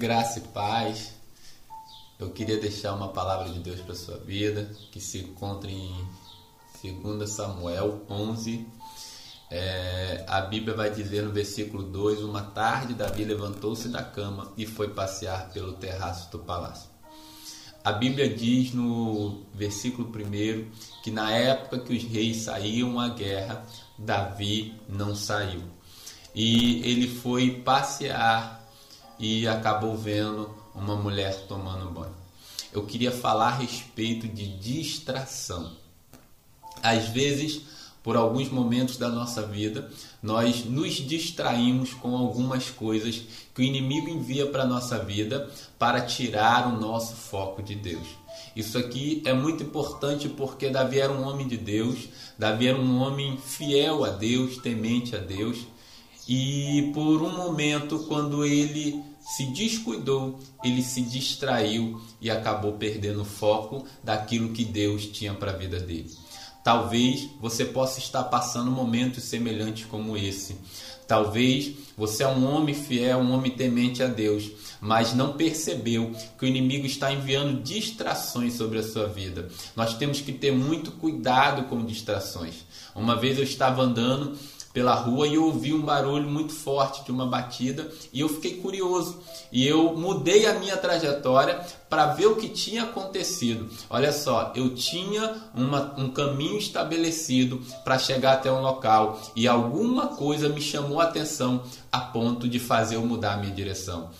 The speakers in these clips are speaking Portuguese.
Graça e paz. Eu queria deixar uma palavra de Deus para sua vida, que se encontra em 2 Samuel 11. É, a Bíblia vai dizer no versículo 2: Uma tarde, Davi levantou-se da cama e foi passear pelo terraço do palácio. A Bíblia diz no versículo 1 que na época que os reis saíam à guerra, Davi não saiu. E ele foi passear e acabou vendo uma mulher tomando banho. Eu queria falar a respeito de distração. Às vezes, por alguns momentos da nossa vida, nós nos distraímos com algumas coisas que o inimigo envia para a nossa vida para tirar o nosso foco de Deus. Isso aqui é muito importante porque Davi era um homem de Deus, Davi era um homem fiel a Deus, temente a Deus, e por um momento, quando ele se descuidou, ele se distraiu e acabou perdendo o foco daquilo que Deus tinha para a vida dele. Talvez você possa estar passando momentos semelhantes como esse. Talvez você é um homem fiel, um homem temente a Deus, mas não percebeu que o inimigo está enviando distrações sobre a sua vida. Nós temos que ter muito cuidado com distrações. Uma vez eu estava andando pela rua e eu ouvi um barulho muito forte de uma batida e eu fiquei curioso e eu mudei a minha trajetória para ver o que tinha acontecido. Olha só, eu tinha uma, um caminho estabelecido para chegar até um local e alguma coisa me chamou a atenção a ponto de fazer eu mudar a minha direção.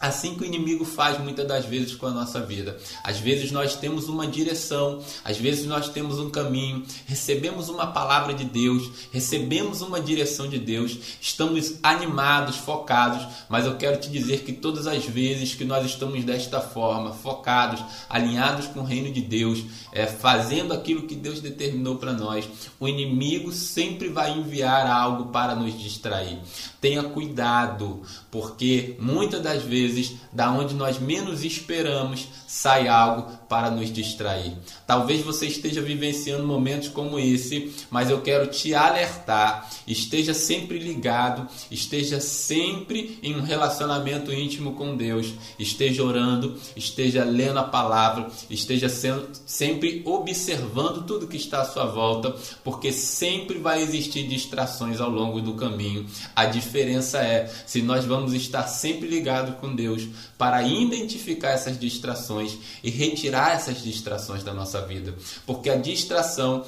Assim que o inimigo faz muitas das vezes com a nossa vida. Às vezes nós temos uma direção, às vezes nós temos um caminho, recebemos uma palavra de Deus, recebemos uma direção de Deus, estamos animados, focados, mas eu quero te dizer que todas as vezes que nós estamos desta forma, focados, alinhados com o reino de Deus, é, fazendo aquilo que Deus determinou para nós, o inimigo sempre vai enviar algo para nos distrair. Tenha cuidado, porque muitas das vezes, da onde nós menos esperamos, sai algo para nos distrair. Talvez você esteja vivenciando momentos como esse, mas eu quero te alertar. Esteja sempre ligado, esteja sempre em um relacionamento íntimo com Deus. Esteja orando, esteja lendo a palavra, esteja sendo, sempre observando tudo que está à sua volta, porque sempre vai existir distrações ao longo do caminho. A diferença é se nós vamos estar sempre ligados com Deus para identificar essas distrações e retirar essas distrações da nossa vida, porque a distração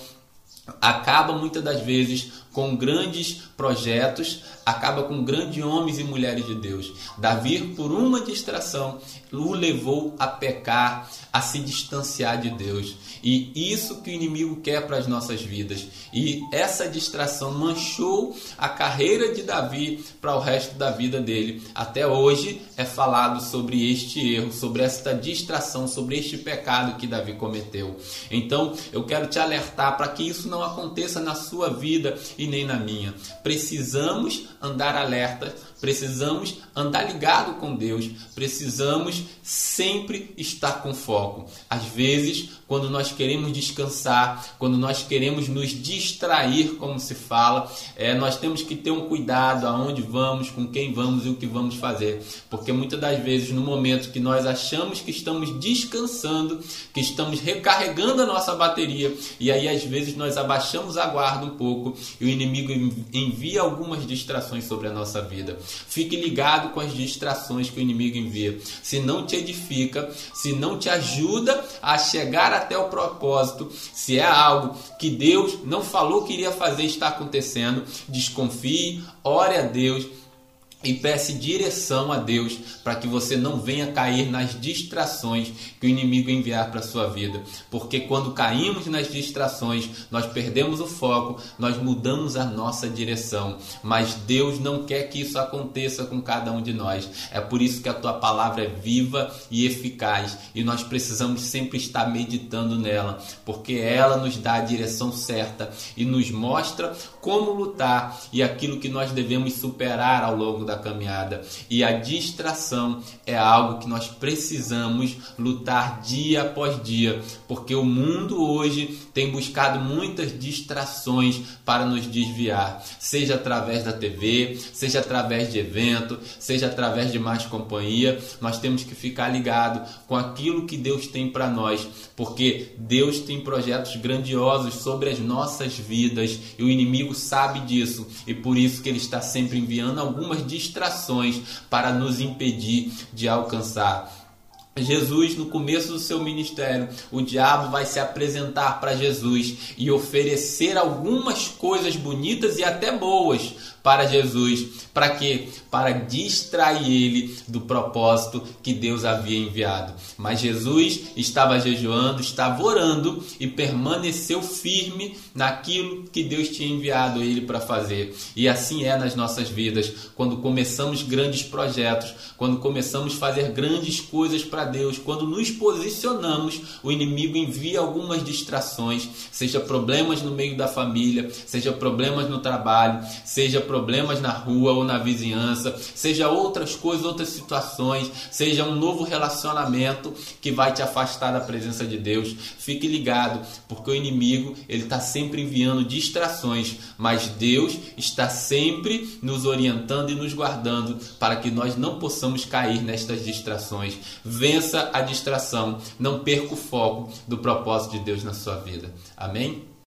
acaba muitas das vezes com grandes projetos, acaba com grandes homens e mulheres de Deus. Davi, por uma distração, o levou a pecar, a se distanciar de Deus. E isso que o inimigo quer para as nossas vidas. E essa distração manchou a carreira de Davi para o resto da vida dele. Até hoje é falado sobre este erro, sobre esta distração, sobre este pecado que Davi cometeu. Então, eu quero te alertar para que isso não aconteça na sua vida e nem na minha. Precisamos andar alerta, precisamos andar ligado com Deus, precisamos sempre estar com foco. Às vezes, quando nós queremos descansar, quando nós queremos nos distrair, como se fala, é, nós temos que ter um cuidado aonde vamos, com quem vamos e o que vamos fazer. Porque muitas das vezes, no momento que nós achamos que estamos descansando, que estamos recarregando a nossa bateria, e aí às vezes nós abaixamos a guarda um pouco e inimigo envia algumas distrações sobre a nossa vida. Fique ligado com as distrações que o inimigo envia. Se não te edifica, se não te ajuda a chegar até o propósito, se é algo que Deus não falou que iria fazer, está acontecendo, desconfie, ore a Deus e peça direção a Deus para que você não venha cair nas distrações que o inimigo enviar para a sua vida. Porque quando caímos nas distrações, nós perdemos o foco, nós mudamos a nossa direção. Mas Deus não quer que isso aconteça com cada um de nós. É por isso que a tua palavra é viva e eficaz e nós precisamos sempre estar meditando nela, porque ela nos dá a direção certa e nos mostra como lutar e aquilo que nós devemos superar ao longo da caminhada. E a distração é algo que nós precisamos lutar dia após dia, porque o mundo hoje tem buscado muitas distrações para nos desviar, seja através da TV, seja através de evento, seja através de mais companhia. Nós temos que ficar ligado com aquilo que Deus tem para nós, porque Deus tem projetos grandiosos sobre as nossas vidas e o inimigo sabe disso e por isso que ele está sempre enviando algumas distrações para nos impedir de alcançar Jesus, no começo do seu ministério, o diabo vai se apresentar para Jesus e oferecer algumas coisas bonitas e até boas para Jesus. Para quê? Para distrair ele do propósito que Deus havia enviado. Mas Jesus estava jejuando, estava orando e permaneceu firme naquilo que Deus tinha enviado ele para fazer. E assim é nas nossas vidas, quando começamos grandes projetos, quando começamos a fazer grandes coisas para Deus, quando nos posicionamos, o inimigo envia algumas distrações, seja problemas no meio da família, seja problemas no trabalho, seja problemas na rua ou na vizinhança, seja outras coisas, outras situações, seja um novo relacionamento que vai te afastar da presença de Deus. Fique ligado, porque o inimigo ele está sempre enviando distrações, mas Deus está sempre nos orientando e nos guardando para que nós não possamos cair nestas distrações. Vença a distração, não perca o foco do propósito de Deus na sua vida. Amém?